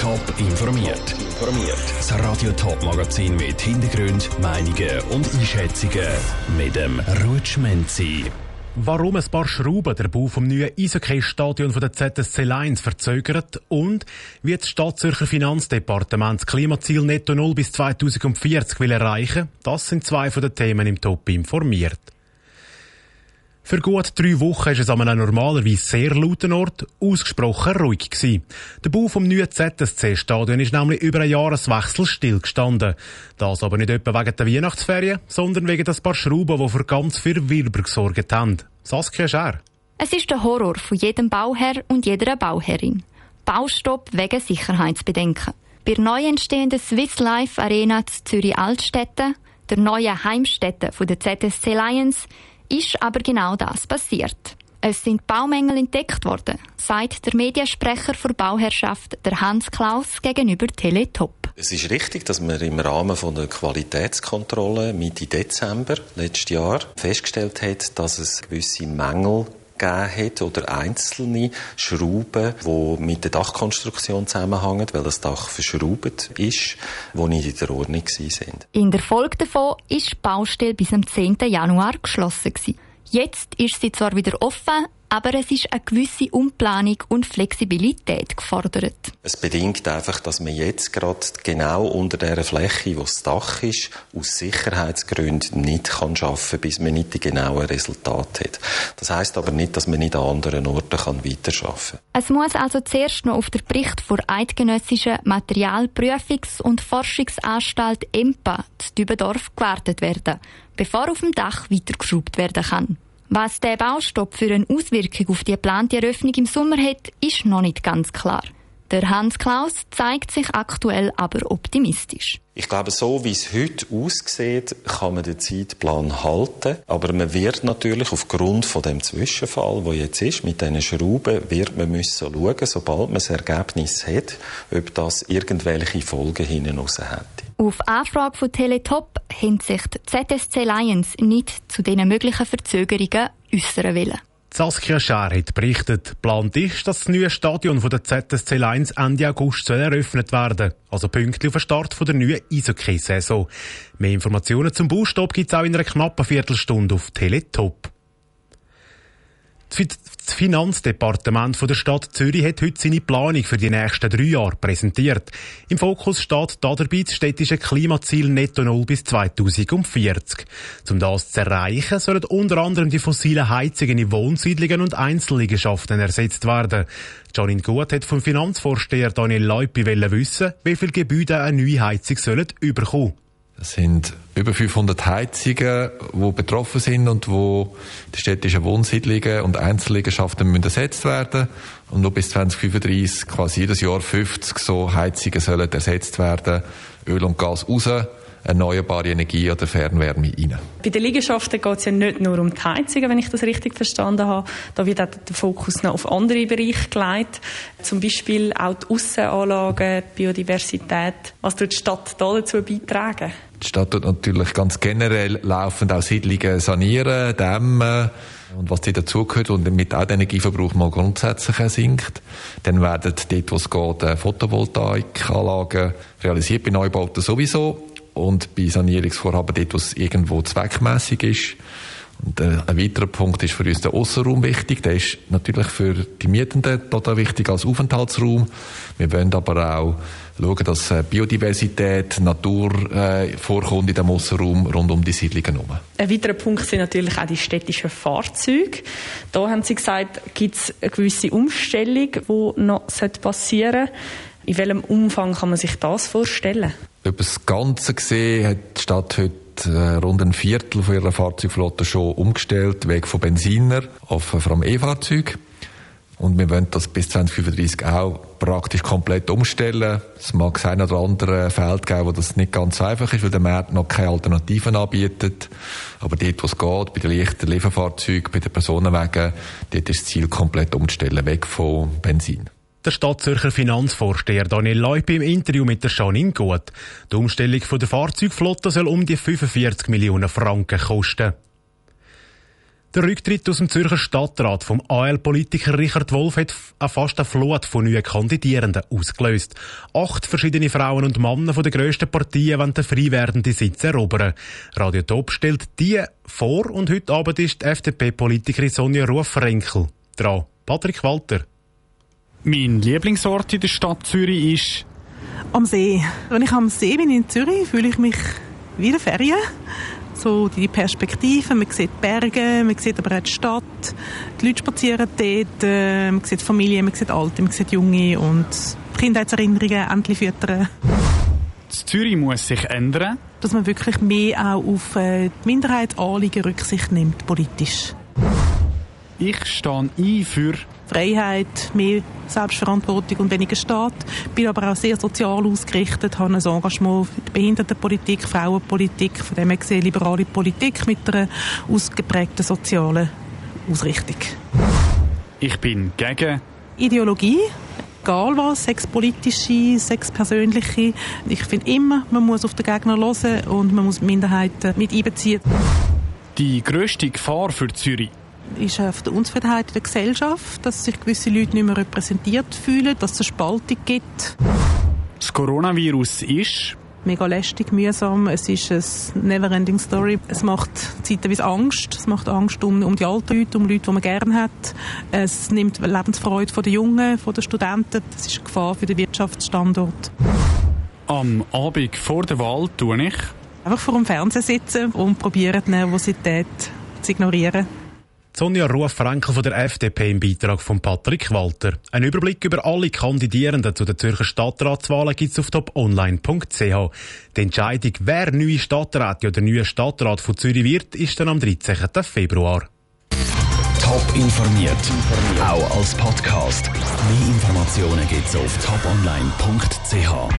Top informiert. Informiert. Das Radio Top Magazin mit Hintergrund, Meinungen und Einschätzungen mit dem Rutschmenzi. Warum ein paar Schrauben der Bau vom neuen Eishockey-Stadion der ZSC Lions verzögert und wie das Stadtzürcher Finanzdepartement das Klimaziel Netto Null bis 2040 will erreichen, das sind zwei von den Themen im Top informiert. Für gut drei Wochen ist es an einem normalerweise sehr lauten Ort ausgesprochen ruhig gewesen. Der Bau vom neuen ZSC-Stadion ist nämlich über einen Jahreswechsel stillgestanden. Das aber nicht etwa wegen der Weihnachtsferien, sondern wegen ein paar Schrauben, die für ganz viel Wirbel gesorgt haben. Saskia Scher. Es ist der Horror von jedem Bauherr und jeder Bauherrin. Baustopp wegen Sicherheitsbedenken. Bei der neu entstehenden Swiss Life Arena Zürich Altstädte, der neuen Heimstätte der ZSC Lions, ist aber genau das passiert. Es sind Baumängel entdeckt worden, sagt der Mediensprecher der Bauherrschaft, der Hans Klaus, gegenüber Teletop. Es ist richtig, dass man im Rahmen von der Qualitätskontrolle Mitte Dezember letztes Jahr festgestellt hat, dass es gewisse Mängel gegeben hat oder einzelne Schrauben, die mit der Dachkonstruktion zusammenhängen, weil das Dach verschraubt ist, die nicht in der Ordnung sind. In der Folge davon ist die Baustelle bis am 10. Januar geschlossen. Jetzt ist sie zwar wieder offen, aber es ist eine gewisse Umplanung und Flexibilität gefordert. Es bedingt einfach, dass man jetzt gerade genau unter der Fläche, wo das Dach ist, aus Sicherheitsgründen nicht kann schaffen, bis man nicht die genauen Resultate hat. Das heißt aber nicht, dass man nicht an anderen Orten kann weiterschaffen. Es muss also zuerst noch auf den Bericht vor eidgenössischen Materialprüfungs- und Forschungsanstalt EMPA zu Dübendorf gewartet werden, bevor auf dem Dach weitergeschraubt werden kann. Was der Baustopp für eine Auswirkung auf die geplante Eröffnung im Sommer hat, ist noch nicht ganz klar. Der Hans Klaus zeigt sich aktuell aber optimistisch. Ich glaube, so wie es heute aussieht, kann man den Zeitplan halten. Aber man wird natürlich aufgrund von dem Zwischenfall, wo jetzt ist, mit diesen Schrauben, wird man müssen schauen, sobald man das Ergebnis hat, ob das irgendwelche Folgen hinten raus hätte. Auf Anfrage von Teletop haben sich die ZSC Lions nicht zu diesen möglichen Verzögerungen äußern wollen. Saskia Schär hat berichtet, geplant ist, dass das neue Stadion von der ZSC Lions Ende August soll eröffnet werden also pünktlich auf den Start der neuen Eishockey-Saison. Mehr Informationen zum Baustopp gibt es auch in einer knappen Viertelstunde auf Teletop. Das Finanzdepartement der Stadt Zürich hat heute seine Planung für die nächsten drei Jahre präsentiert. Im Fokus steht dabei das städtische Klimaziel Netto Null bis 2040. Um das zu erreichen, sollen unter anderem die fossilen Heizungen in Wohnsiedlungen und Einzelliegenschaften ersetzt werden. Janine Gut hat vom Finanzvorsteher Daniel Leupi wissen, wie viele Gebäude eine neue Heizung sollen überkommen. Das sind über 500 Heizungen, die betroffen sind und wo die städtischen Wohnsiedlungen und Einzelliegenschaften müssen ersetzt werden. Und nur bis 2035 quasi jedes Jahr 50 so Heizungen sollen ersetzt werden. Öl und Gas raus erneuerbare Energie oder Fernwärme rein. Bei den Liegenschaften geht es ja nicht nur um die Heizungen, wenn ich das richtig verstanden habe. Da wird auch der Fokus noch auf andere Bereiche gelegt. Zum Beispiel auch die Aussenanlagen, die Biodiversität. Was tut die Stadt da dazu beitragen? Die Stadt tut natürlich ganz generell laufend auch Siedlungen sanieren, dämmen und was dazugehört und damit auch der Energieverbrauch mal grundsätzlich sinkt. Dann werden dort, wo es geht, Photovoltaikanlagen realisiert bei Neubauten sowieso und bei Sanierungsvorhaben dort, wo es irgendwo zweckmäßig ist. Und äh, ein weiterer Punkt ist für uns der Aussenraum wichtig. Der ist natürlich für die Mietenden total wichtig als Aufenthaltsraum. Wir wollen aber auch schauen, dass äh, Biodiversität, Natur äh, vorkommt in dem Aussenraum rund um die Siedlungen herum. Ein weiterer Punkt sind natürlich auch die städtischen Fahrzeuge. Da haben Sie gesagt, gibt es eine gewisse Umstellung, die noch passieren sollte. In welchem Umfang kann man sich das vorstellen? Über das Ganze gesehen hat die Stadt heute äh, rund ein Viertel von ihrer Fahrzeugflotte schon umgestellt, weg von Benziner auf vor allem E-Fahrzeuge. Und wir wollen das bis 2035 auch praktisch komplett umstellen. Es mag sein oder andere Feld geben, wo das nicht ganz einfach ist, weil der Markt noch keine Alternativen anbietet. Aber dort, wo es geht, bei den leichten Lieferfahrzeugen, bei den Personenwagen, dort ist das Ziel komplett umzustellen, weg von Benzin. Der Stadtzürcher Finanzvorsteher Daniel Leupi im Interview mit der Janine Gut. Die Umstellung der Fahrzeugflotte soll um die 45 Millionen Franken kosten. Der Rücktritt aus dem Zürcher Stadtrat vom AL-Politiker Richard Wolf hat fast eine Flut von neuen Kandidierenden ausgelöst. Acht verschiedene Frauen und Männer von den grössten Partien wollen den frei werdenden Sitz erobern. Radio Top stellt die vor und heute Abend ist die FDP-Politikerin Sonja Ruffrenkel dran. Patrick Walter. Mein Lieblingsort in der Stadt Zürich ist am See. Wenn ich am See bin in Zürich, fühle ich mich wie in der Ferien so die Perspektive. Man sieht Berge, man sieht aber auch die Stadt. Die Leute spazieren dort, äh, man sieht Familie, man sieht Alte, man sieht Junge und Kindheitserinnerungen endlich füttern. Zürich muss sich ändern. Dass man wirklich mehr auch auf äh, die Minderheitsanliegen Rücksicht nimmt, politisch. Ich stehe ein für Freiheit, mehr Selbstverantwortung und weniger Staat. Bin aber auch sehr sozial ausgerichtet, habe ein Engagement für die Behindertenpolitik, Frauenpolitik, von dem her gesehen liberale Politik mit einer ausgeprägten sozialen Ausrichtung. Ich bin gegen Ideologie, egal was, sechs politische, sechs persönliche. Ich finde immer, man muss auf den Gegner hören und man muss Minderheiten mit einbeziehen. Die grösste Gefahr für Zürich ist auf der Unzufriedenheit in der Gesellschaft, dass sich gewisse Leute nicht mehr repräsentiert fühlen, dass es eine Spaltung gibt. Das Coronavirus ist mega lästig, mühsam. Es ist eine never-ending Story. Es macht zeitweise Angst. Es macht Angst um, um die alten Leute, um Leute, die man gerne hat. Es nimmt Lebensfreude von den Jungen, von den Studenten. Das ist eine Gefahr für den Wirtschaftsstandort. Am Abend vor der Wahl tue ich einfach vor dem Fernseher sitzen und probieren, die Nervosität zu ignorieren. Sonja Ruff-Frankel von der FDP im Beitrag von Patrick Walter. Ein Überblick über alle Kandidierenden zu den Zürcher Stadtratswahlen gibt es auf toponline.ch. Die Entscheidung, wer neue Stadtrat oder neuer Stadtrat von Zürich wird, ist dann am 13. Februar. Top informiert, auch als Podcast. Mehr Informationen gibt es auf toponline.ch.